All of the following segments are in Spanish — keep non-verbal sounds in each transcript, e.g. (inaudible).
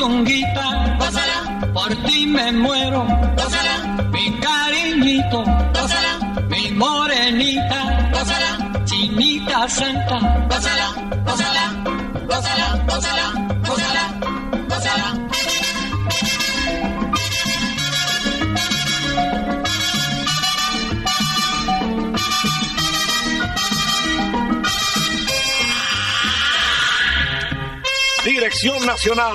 Gózala, por ti me muero, mi cariñito, mi morenita, chinita santa. Dirección Nacional,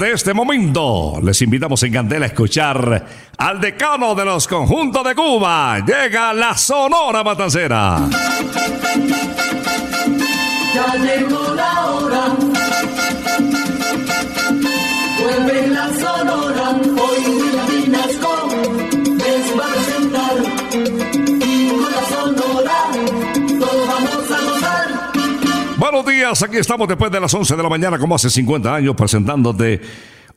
Desde este momento les invitamos en Candela a escuchar al decano de los conjuntos de Cuba. Llega la Sonora Matancera. Buenos días, aquí estamos después de las 11 de la mañana, como hace 50 años, presentándote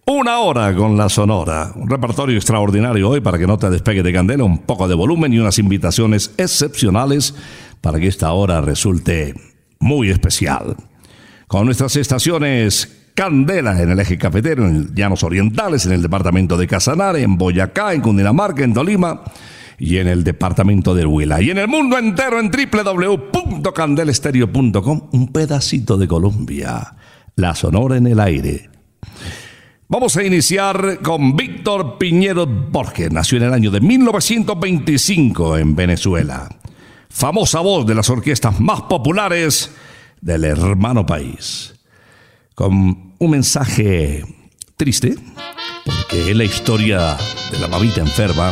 una hora con la Sonora. Un repertorio extraordinario hoy para que no te despegues de candela, un poco de volumen y unas invitaciones excepcionales para que esta hora resulte muy especial. Con nuestras estaciones Candela en el eje cafetero, en Llanos Orientales, en el departamento de Casanare, en Boyacá, en Cundinamarca, en Tolima y en el departamento de Huila. Y en el mundo entero en www.candelestereo.com, un pedacito de Colombia, la Sonora en el aire. Vamos a iniciar con Víctor Piñero Borges. Nació en el año de 1925 en Venezuela. Famosa voz de las orquestas más populares del hermano país. Con un mensaje triste, porque es la historia de la mamita enferma.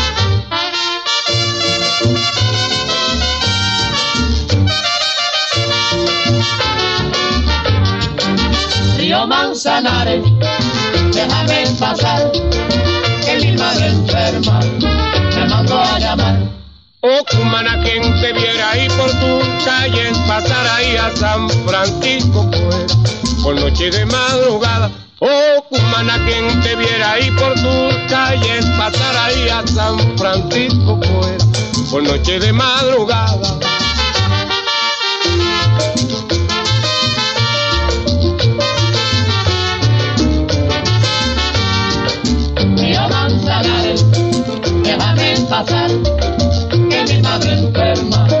Río Manzanares, déjame pasar, que mi madre enferma me mandó a llamar. Oh, cumana, quien te viera ahí por tus calles, pasar ahí a San Francisco fuera, por noche de madrugada. Oh, cumana, quien te viera ahí por tus calles, pasar ahí a San Francisco fuera, por noche de madrugada. Río Manzanares, déjame pasar, que mi madre enferma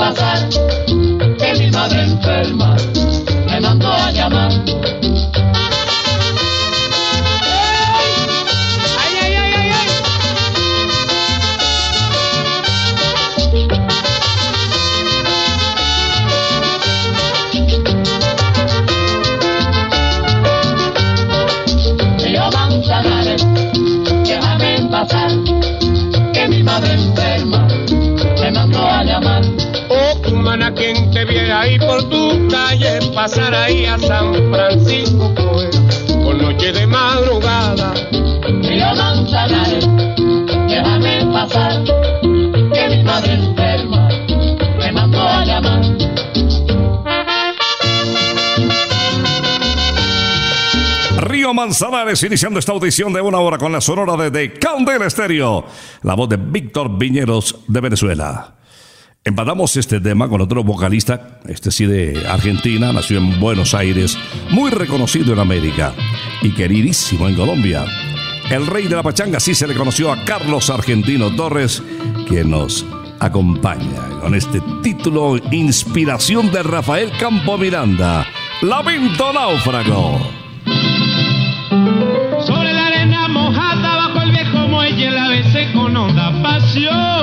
pasar, que mi madre enferma me mandó a llamar. Quien te viera ahí por tu calle, pasar ahí a San Francisco, pues, por noche de madrugada. Río Manzanares, déjame pasar, que mi madre enferma me mandó a llamar. Río Manzanares iniciando esta audición de una hora con la sonora de, de Candela Estéreo, la voz de Víctor Viñeros de Venezuela. Empatamos este tema con otro vocalista, este sí de Argentina, nació en Buenos Aires, muy reconocido en América y queridísimo en Colombia. El rey de la pachanga sí se le conoció a Carlos Argentino Torres, quien nos acompaña con este título Inspiración de Rafael Campo Miranda, Lamento Náufrago. Sobre la arena mojada bajo el viejo muelle la besé con honda pasión.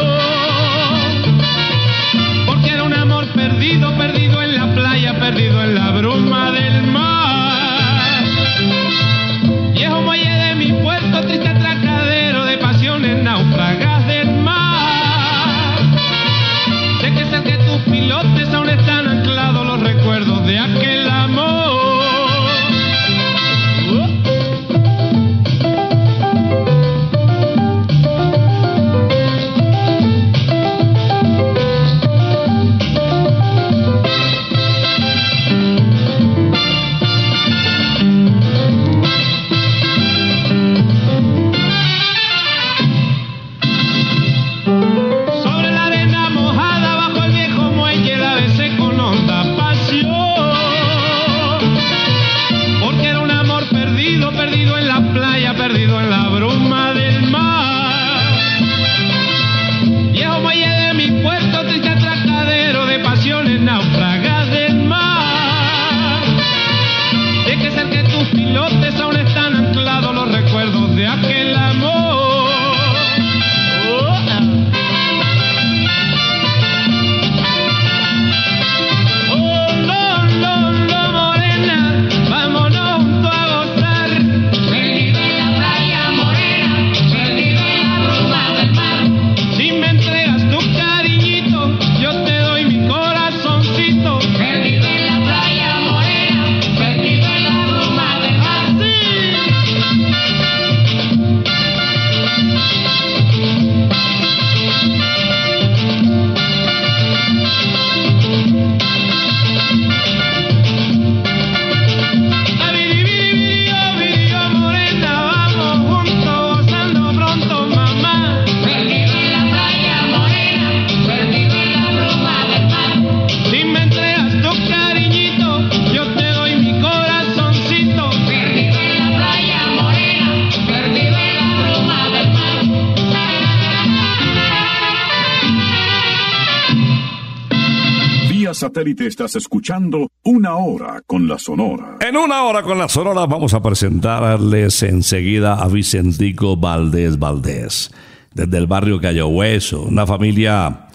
Satélite estás escuchando Una Hora con la Sonora. En una hora con la Sonora vamos a presentarles enseguida a Vicentico Valdés Valdés, desde el barrio Cayo Hueso, una familia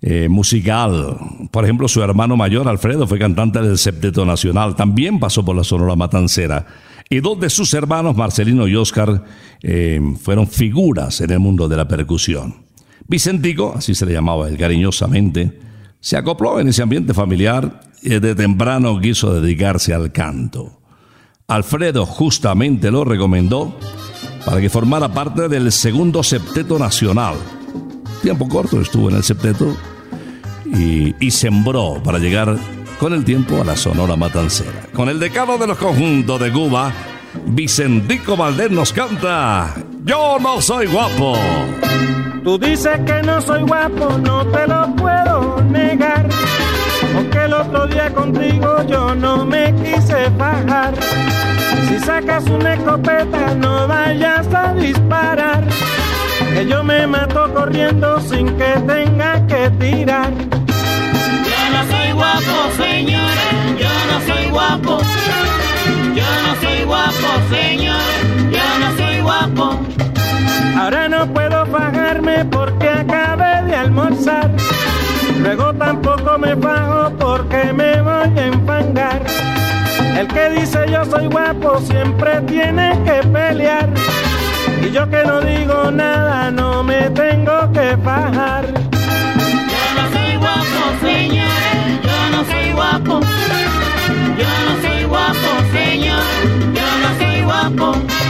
eh, musical. Por ejemplo, su hermano mayor, Alfredo, fue cantante del Septeto Nacional, también pasó por la Sonora Matancera. Y dos de sus hermanos, Marcelino y Oscar, eh, fueron figuras en el mundo de la percusión. Vicentico, así se le llamaba él cariñosamente, se acopló en ese ambiente familiar y desde temprano quiso dedicarse al canto. Alfredo justamente lo recomendó para que formara parte del segundo septeto nacional. Tiempo corto estuvo en el septeto y, y sembró para llegar con el tiempo a la Sonora Matancera. Con el decano de los conjuntos de Cuba, Vicentico Valdés nos canta Yo no soy guapo. Tú dices que no soy guapo, no te lo puedo negar. Porque el otro día contigo yo no me quise bajar. Si sacas una escopeta, no vayas a disparar. Que yo me mato corriendo sin que tenga que tirar. Yo no soy guapo, señora, yo no soy guapo. Yo no soy guapo, señor, yo no soy guapo. Ahora no puedo bajarme porque acabé de almorzar. Luego tampoco me bajo porque me voy a enfangar. El que dice yo soy guapo siempre tiene que pelear. Y yo que no digo nada no me tengo que bajar. Yo no soy guapo, señor, yo no soy guapo. Yo no soy guapo, señor, yo no soy guapo.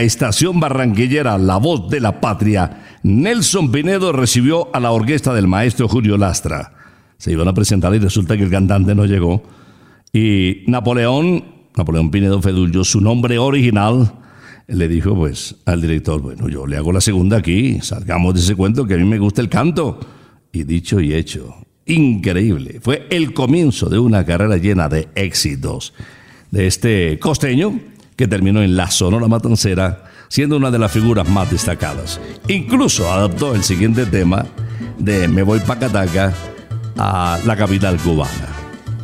La estación barranquillera La Voz de la Patria, Nelson Pinedo recibió a la orquesta del maestro Julio Lastra. Se iban a presentar y resulta que el cantante no llegó. Y Napoleón, Napoleón Pinedo Fedullo, su nombre original, le dijo pues al director, bueno, yo le hago la segunda aquí, salgamos de ese cuento que a mí me gusta el canto. Y dicho y hecho, increíble. Fue el comienzo de una carrera llena de éxitos de este costeño que terminó en la Sonora Matancera, siendo una de las figuras más destacadas. Incluso adaptó el siguiente tema de Me voy pa' Cataca a la capital cubana.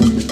Thank you.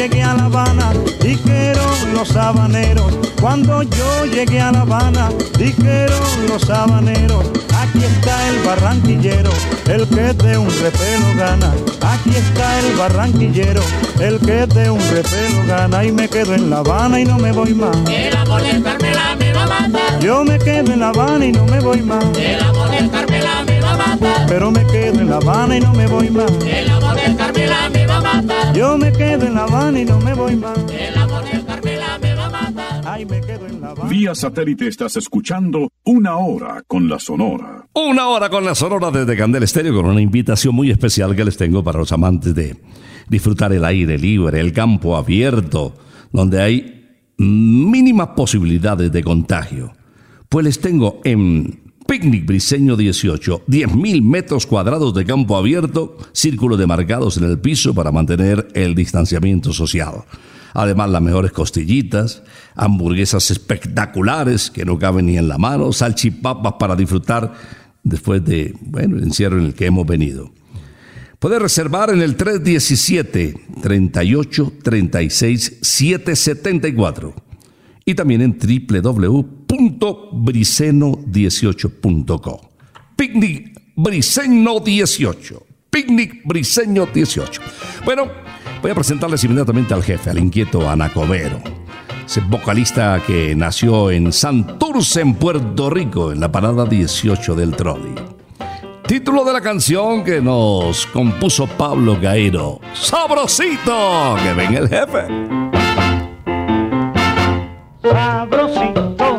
Llegué a La Habana, dijeron los habaneros. Cuando yo llegué a La Habana, dijeron los habaneros. Aquí está el barranquillero, el que de un repelo gana. Aquí está el barranquillero, el que de un repelo gana. Y me quedo en La Habana y no me voy más. El amor de Carmela me va a matar. Yo me quedo en La Habana y no me voy más. El amor de Carmela me va a matar. Pero me quedo en La Habana y no me voy más. El amor de Carmela me va a matar. Yo me quedo en La Habana y no me voy más. El amor de Carmela me va a matar. Ay, me quedo en La Habana. Vía satélite estás escuchando Una Hora con la Sonora. Una hora con la Sonora desde Candel Estéreo con una invitación muy especial que les tengo para los amantes de disfrutar el aire libre, el campo abierto, donde hay mínimas posibilidades de contagio. Pues les tengo en Picnic Briseño 18, 10.000 metros cuadrados de campo abierto, círculos demarcados en el piso para mantener el distanciamiento social. Además, las mejores costillitas, hamburguesas espectaculares que no caben ni en la mano, salchipapas para disfrutar después de, bueno, el encierro en el que hemos venido. Puede reservar en el 317 38 36 774 y también en www.briceno18.co. Picnic Briseño 18. Picnic Briseño 18. Bueno, voy a presentarles inmediatamente al jefe, al inquieto Anacobero. Ese vocalista que nació en Santurce, en Puerto Rico, en la parada 18 del trolley. Título de la canción que nos compuso Pablo Gairo. ¡Sabrosito! ¡Que venga el jefe! Sabrosito,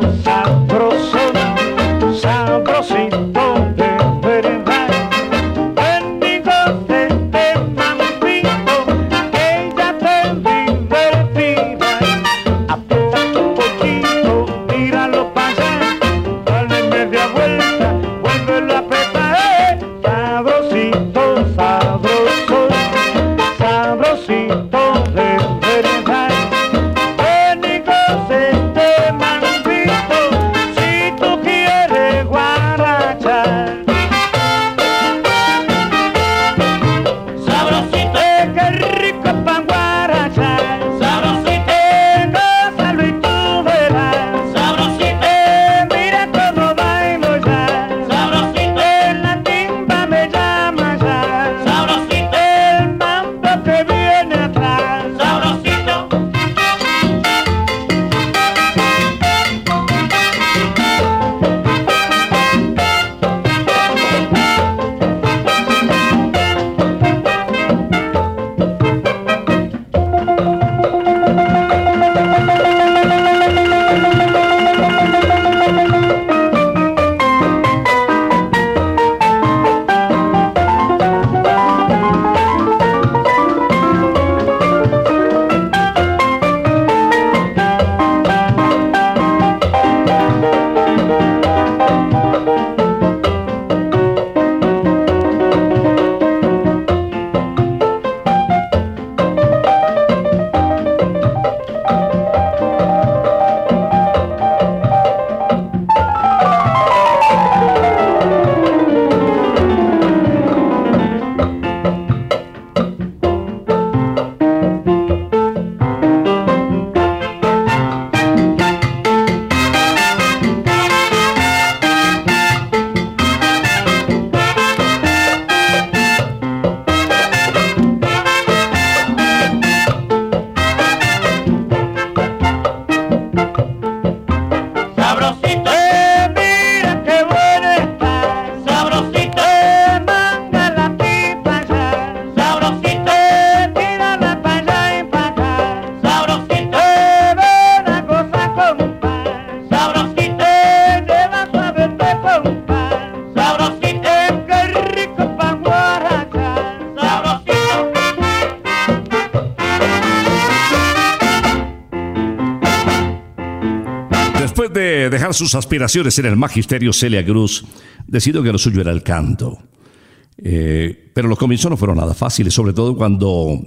sus aspiraciones en el magisterio, Celia Cruz decidió que lo suyo era el canto. Eh, pero los comienzos no fueron nada fáciles, sobre todo cuando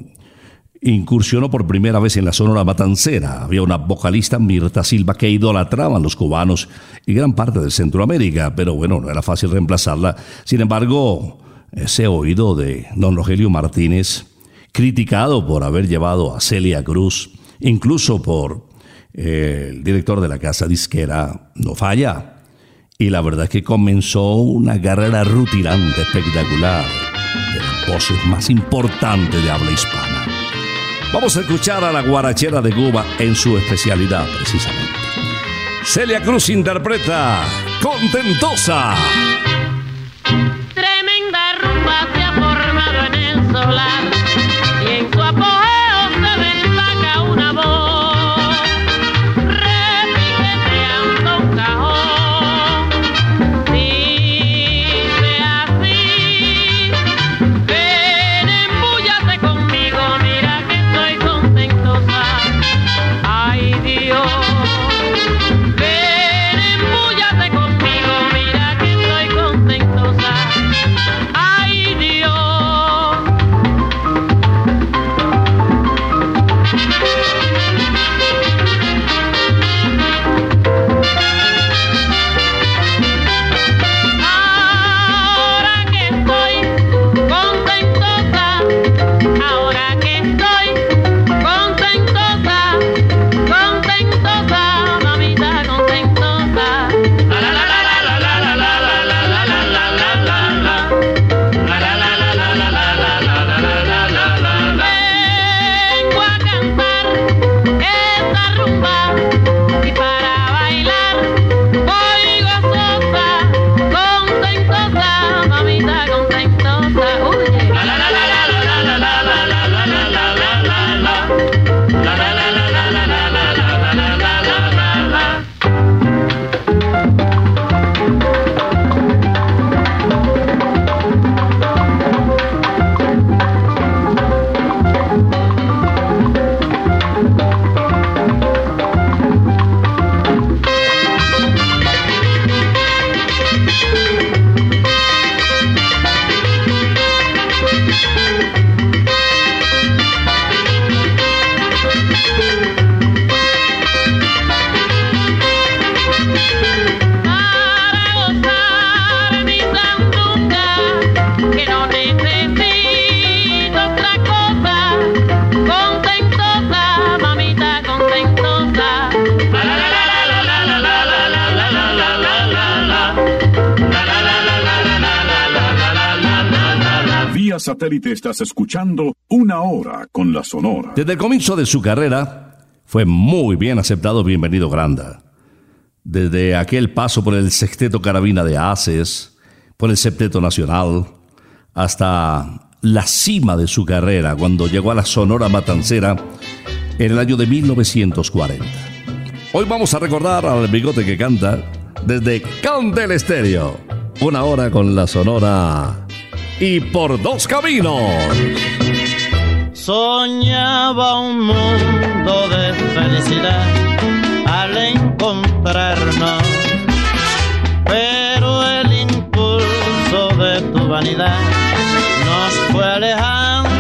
incursionó por primera vez en la Sonora Matancera. Había una vocalista, Mirta Silva, que idolatraban los cubanos y gran parte de Centroamérica, pero bueno, no era fácil reemplazarla. Sin embargo, ese oído de don Rogelio Martínez, criticado por haber llevado a Celia Cruz, incluso por el director de la casa disquera, no falla. Y la verdad es que comenzó una carrera rutilante, espectacular, de las voces más importantes de habla hispana. Vamos a escuchar a la guarachera de Cuba en su especialidad, precisamente. Celia Cruz interpreta Contentosa. Tremenda rumba se ha formado en el solar satélite estás escuchando Una Hora con la Sonora. Desde el comienzo de su carrera fue muy bien aceptado Bienvenido Granda. Desde aquel paso por el Sexteto Carabina de Haces, por el Septeto Nacional, hasta la cima de su carrera cuando llegó a la Sonora Matancera en el año de 1940. Hoy vamos a recordar al bigote que canta desde Candel Estéreo. Una hora con la Sonora y por dos caminos. Soñaba un mundo de felicidad al encontrarnos, pero el impulso de tu vanidad nos fue alejando.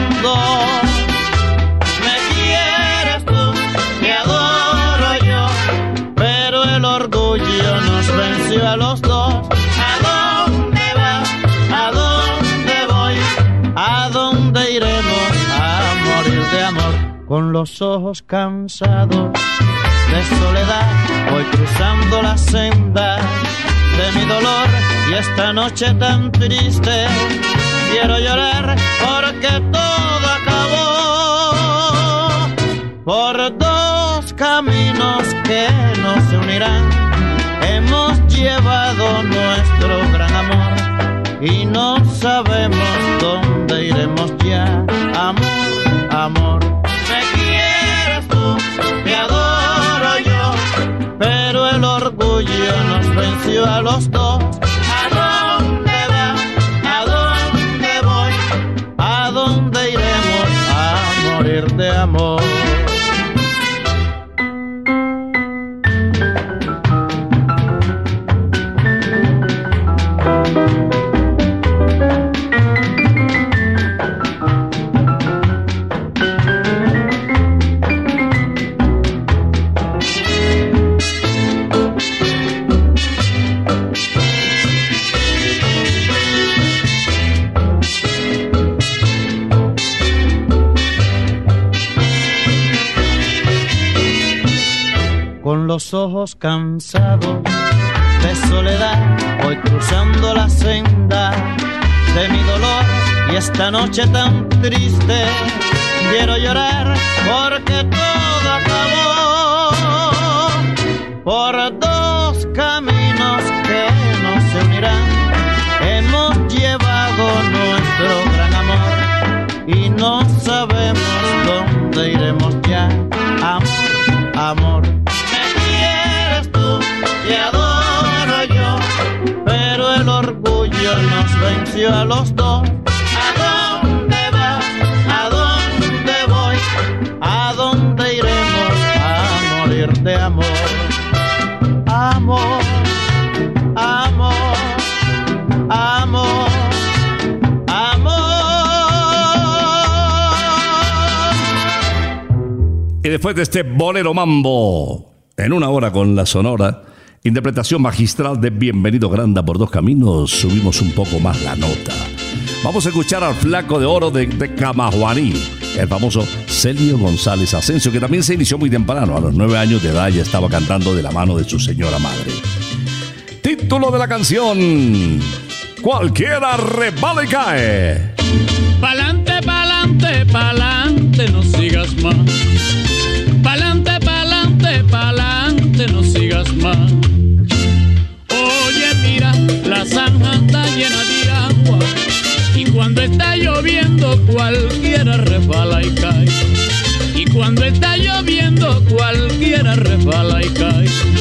Los ojos cansados de soledad, voy cruzando la senda de mi dolor y esta noche tan triste quiero llorar porque todo acabó por dos caminos que nos unirán. Hemos llevado nuestro gran amor y no sabemos dónde los dos. Ojos cansados de soledad, voy cruzando la senda de mi dolor y esta noche tan triste quiero llorar porque todo acabó por venció a los dos. ¿A dónde vas? ¿A dónde voy? ¿A dónde iremos a morir de amor? Amor, amor, amor, amor. Y después de este bolero mambo, en una hora con la sonora, interpretación magistral de Bienvenido Granda por dos caminos, subimos un poco más la nota. Vamos a escuchar al flaco de oro de, de el famoso Celio González Asensio, que también se inició muy temprano, a los nueve años de edad ya estaba cantando de la mano de su señora madre. Título de la canción, Cualquiera rebala y cae. Pa'lante, pa'lante, pa'lante, no sigas más. Cualquiera resbala y cae. Y cuando está lloviendo, cualquiera resbala y cae.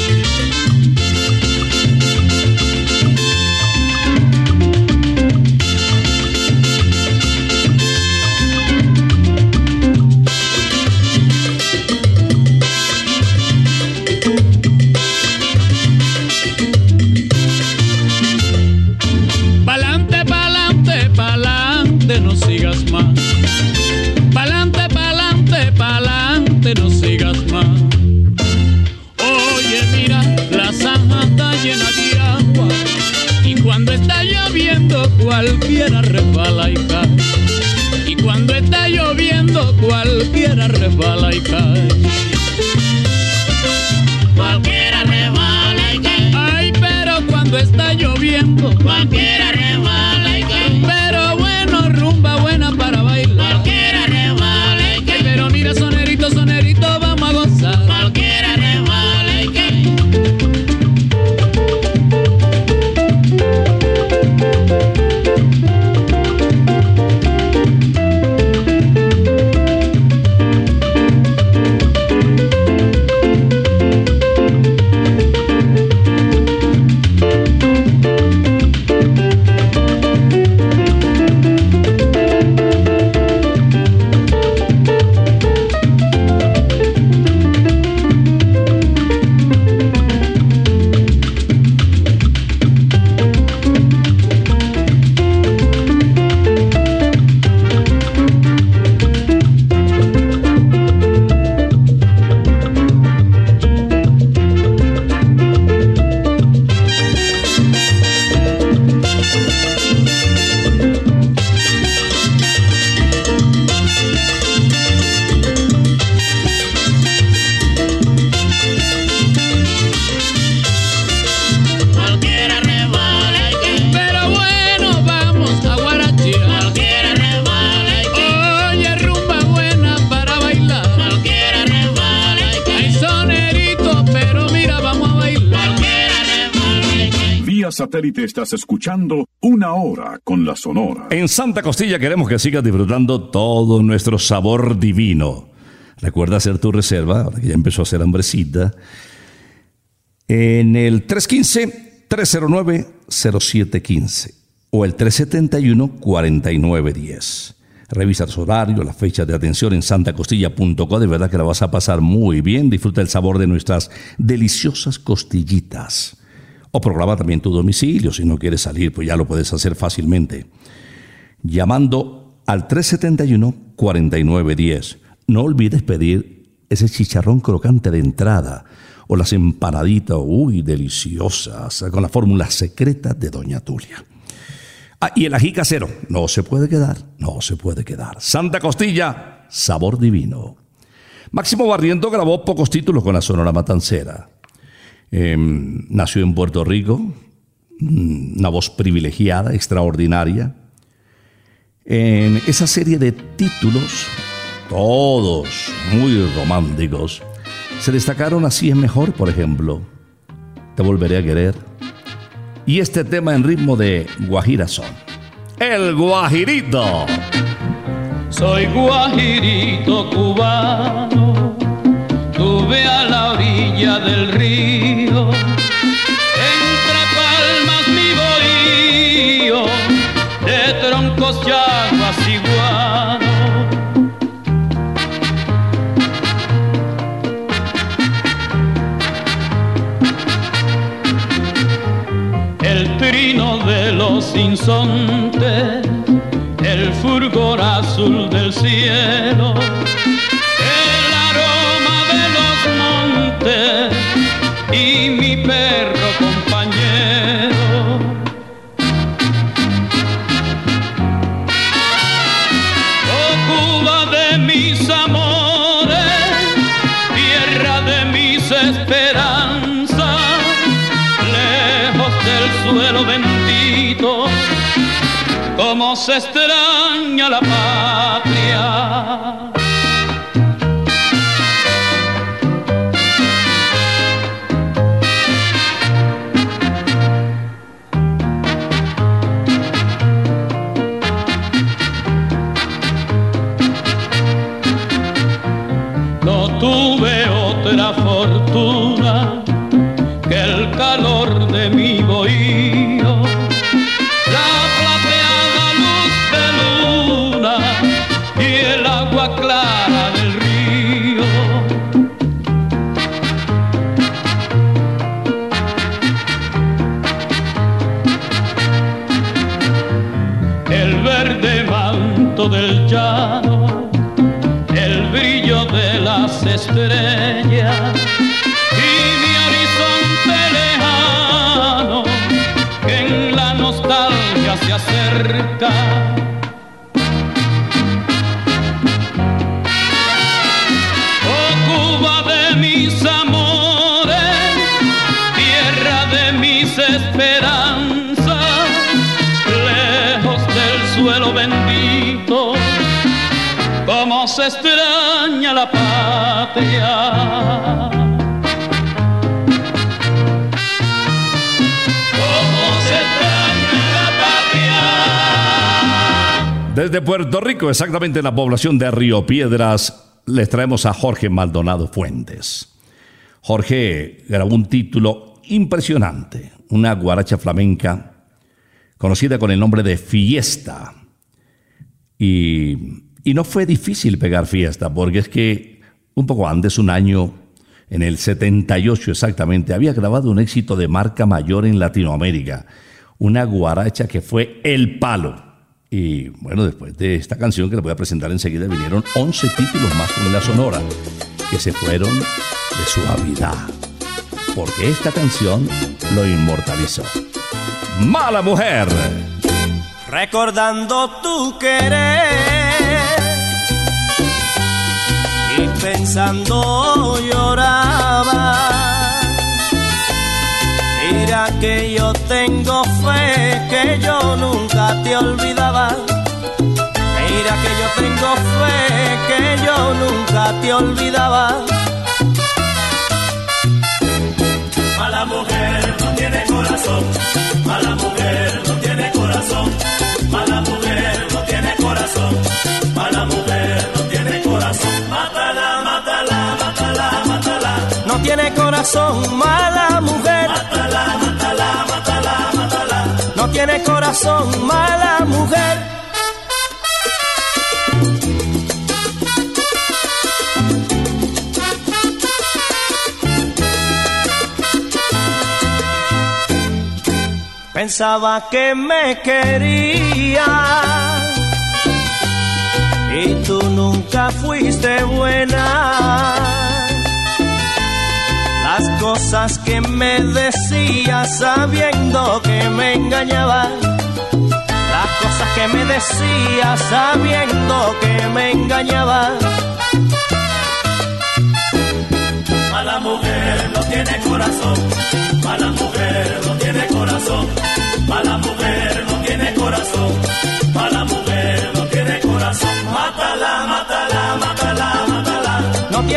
Satélite estás escuchando una hora con la sonora. En Santa Costilla queremos que sigas disfrutando todo nuestro sabor divino. Recuerda hacer tu reserva, ahora que ya empezó a hacer hambrecita, en el 315-309-0715 o el 371-4910. Revisa su horario, las fechas de atención en santacostilla.co. De verdad que la vas a pasar muy bien. Disfruta el sabor de nuestras deliciosas costillitas. O programa también tu domicilio. Si no quieres salir, pues ya lo puedes hacer fácilmente. Llamando al 371-4910. No olvides pedir ese chicharrón crocante de entrada o las empanaditas, uy, deliciosas, con la fórmula secreta de Doña Tulia. Ah, y el ají casero, no se puede quedar, no se puede quedar. Santa Costilla, sabor divino. Máximo Barriento grabó pocos títulos con la Sonora Matancera. Eh, nació en Puerto Rico, mm, una voz privilegiada, extraordinaria. En esa serie de títulos, todos muy románticos, se destacaron Así es mejor, por ejemplo. Te volveré a querer. Y este tema en ritmo de Guajira son. El Guajirito. Soy guajirito cubano, tuve a la orilla del río, entre palmas mi bohío, de troncos y aguas. El trino de los insontes el fulgor azul del cielo, y mi perro compañero. Cuba de mis amores, tierra de mis esperanzas, lejos del suelo bendito cómo se extraña la patria. El brillo de las estrellas patria. Desde Puerto Rico, exactamente en la población de Río Piedras, les traemos a Jorge Maldonado Fuentes. Jorge grabó un título impresionante, una guaracha flamenca conocida con el nombre de Fiesta. Y, y no fue difícil pegar fiesta, porque es que un poco antes, un año, en el 78 exactamente, había grabado un éxito de marca mayor en Latinoamérica, una guaracha que fue el palo. Y bueno, después de esta canción que les voy a presentar enseguida, vinieron 11 títulos más con la Sonora, que se fueron de suavidad, porque esta canción lo inmortalizó. Mala mujer. recordando tu querer y pensando lloraba. Mira que yo tengo fe que yo nunca te olvidaba. Mira que yo tengo fe que yo nunca te olvidaba. Mala mujer no tiene corazón, mala mujer no tiene corazón, mala mujer corazón, mala mujer. No tiene corazón, mala mujer. Pensaba que me quería y tú nunca fuiste buena. Las cosas que me decías sabiendo que me engañabas. Las cosas que me decías sabiendo que me engañabas. Mala mujer no tiene corazón, mala mujer no tiene corazón, mala mujer no tiene corazón, mala mujer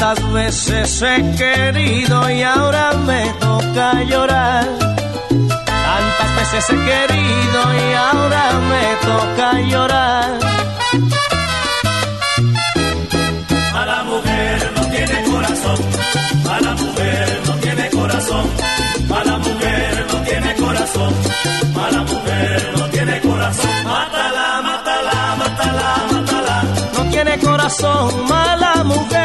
Tantas veces he querido y ahora me toca llorar. Tantas veces he querido y ahora me toca llorar. Mala mujer no tiene corazón, mala mujer no tiene corazón, mala mujer no tiene corazón, mala mujer no tiene corazón. Mátala, mátala, mátala, mátala. No tiene corazón, mala mujer.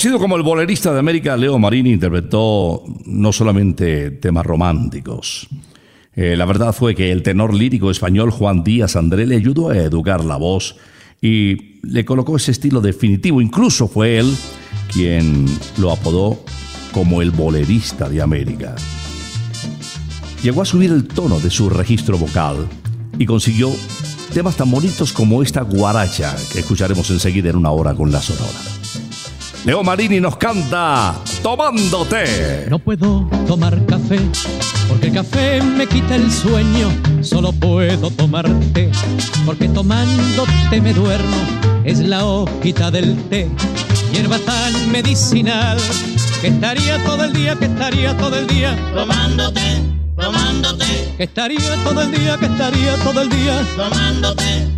Como el bolerista de América, Leo Marini interpretó no solamente temas románticos. Eh, la verdad fue que el tenor lírico español Juan Díaz André le ayudó a educar la voz y le colocó ese estilo definitivo. Incluso fue él quien lo apodó como el bolerista de América. Llegó a subir el tono de su registro vocal y consiguió temas tan bonitos como esta guaracha que escucharemos enseguida en una hora con la sonora. Leo Marini nos canta Tomándote. No puedo tomar café porque el café me quita el sueño. Solo puedo tomar té porque tomándote me duermo. Es la hojita del té, hierba tan medicinal que estaría todo el día, que estaría todo el día tomándote, tomándote, que estaría todo el día, que estaría todo el día tomándote,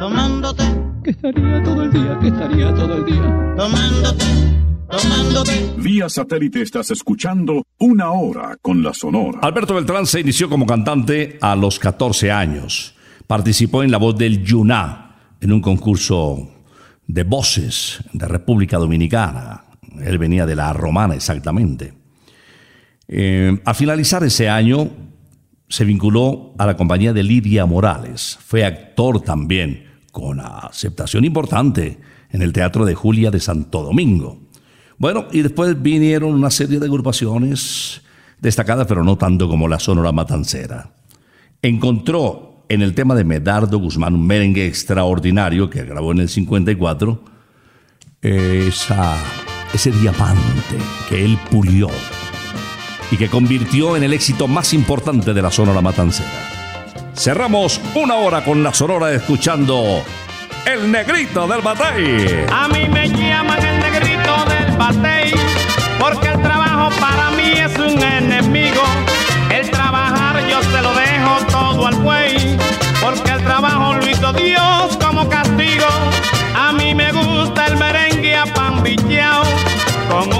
tomándote. que estaría todo el día, que estaría todo el día. Tomándote, tomándote. Vía satélite estás escuchando Una Hora con la Sonora. Alberto Beltrán se inició como cantante a los 14 años. Participó en La Voz del Yuná, en un concurso de voces de República Dominicana. Él venía de la romana exactamente. Eh, al finalizar ese año, se vinculó a la compañía de Lidia Morales. Fue actor también, con aceptación importante en el Teatro de Julia de Santo Domingo. Bueno, y después vinieron una serie de agrupaciones destacadas, pero no tanto como la Sonora Matancera. Encontró en el tema de Medardo Guzmán un merengue extraordinario que grabó en el 54, esa, ese diamante que él pulió y que convirtió en el éxito más importante de la Sonora Matancera. Cerramos una hora con la Sonora escuchando El Negrito del Batey. A mí me llaman el negrito del batey, porque el trabajo para mí es un enemigo. El trabajar yo se lo dejo todo al buey, porque el trabajo lo hizo Dios como castigo. A mí me gusta el merengue apambicheao, con una negra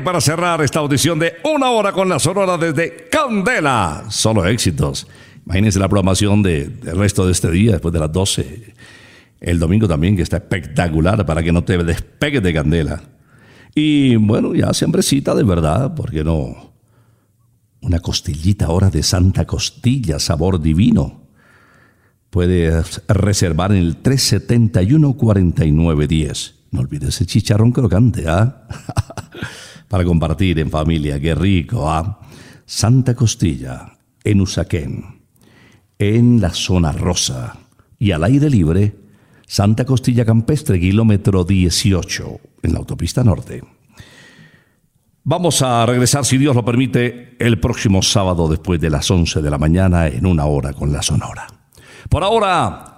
Para cerrar esta audición de una hora con la Sonora desde Candela. Solo éxitos. Imagínense la programación de- del resto de este día, después de las 12. El domingo también, que está espectacular para que no te despegues de Candela. Y bueno, ya hambrecita de verdad, ¿por qué no? Una costillita ahora de Santa Costilla, sabor divino. Puedes reservar en el 371-4910. No olvides ese chicharrón crocante, ¿ah? (laughs) Para compartir en familia, qué rico, ¿ah? Santa Costilla, en Usaquén, en la zona rosa y al aire libre, Santa Costilla Campestre, kilómetro 18, en la autopista norte. Vamos a regresar, si Dios lo permite, el próximo sábado después de las 11 de la mañana en una hora con la Sonora. Por ahora,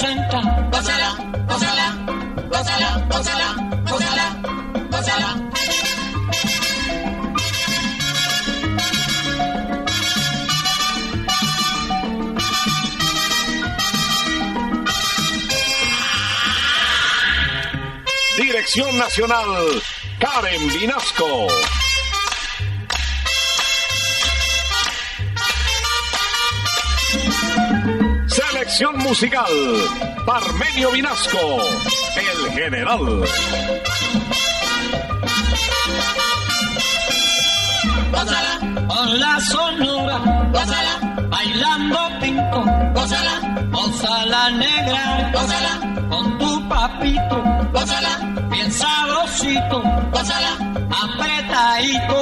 Gózala, gózala, gózala, gózala, gózala, gózala. Dirección Nacional, Karen Vinasco. Musical, Parmenio Vinasco, el general. Gózala con la sonora, gózala bailando pinto, gózala, gózala negra, gózala con tu papito, gózala bien sabrosito, gózala apretadito,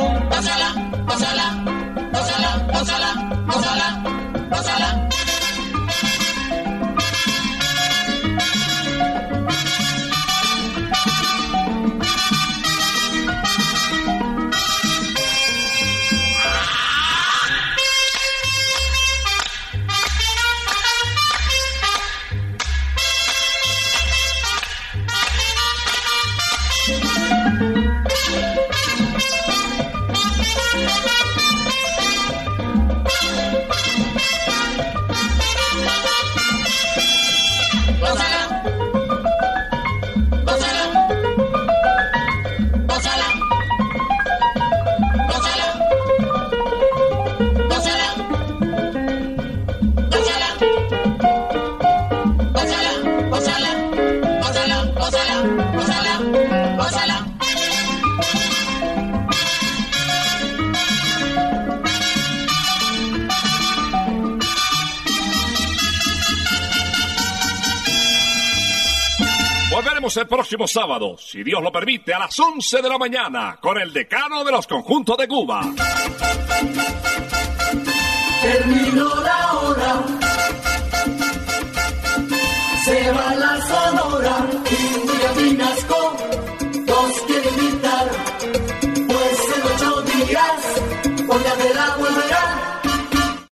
el próximo sábado, si Dios lo permite, a las 11 de la mañana, con el decano de los conjuntos de Cuba. Terminó la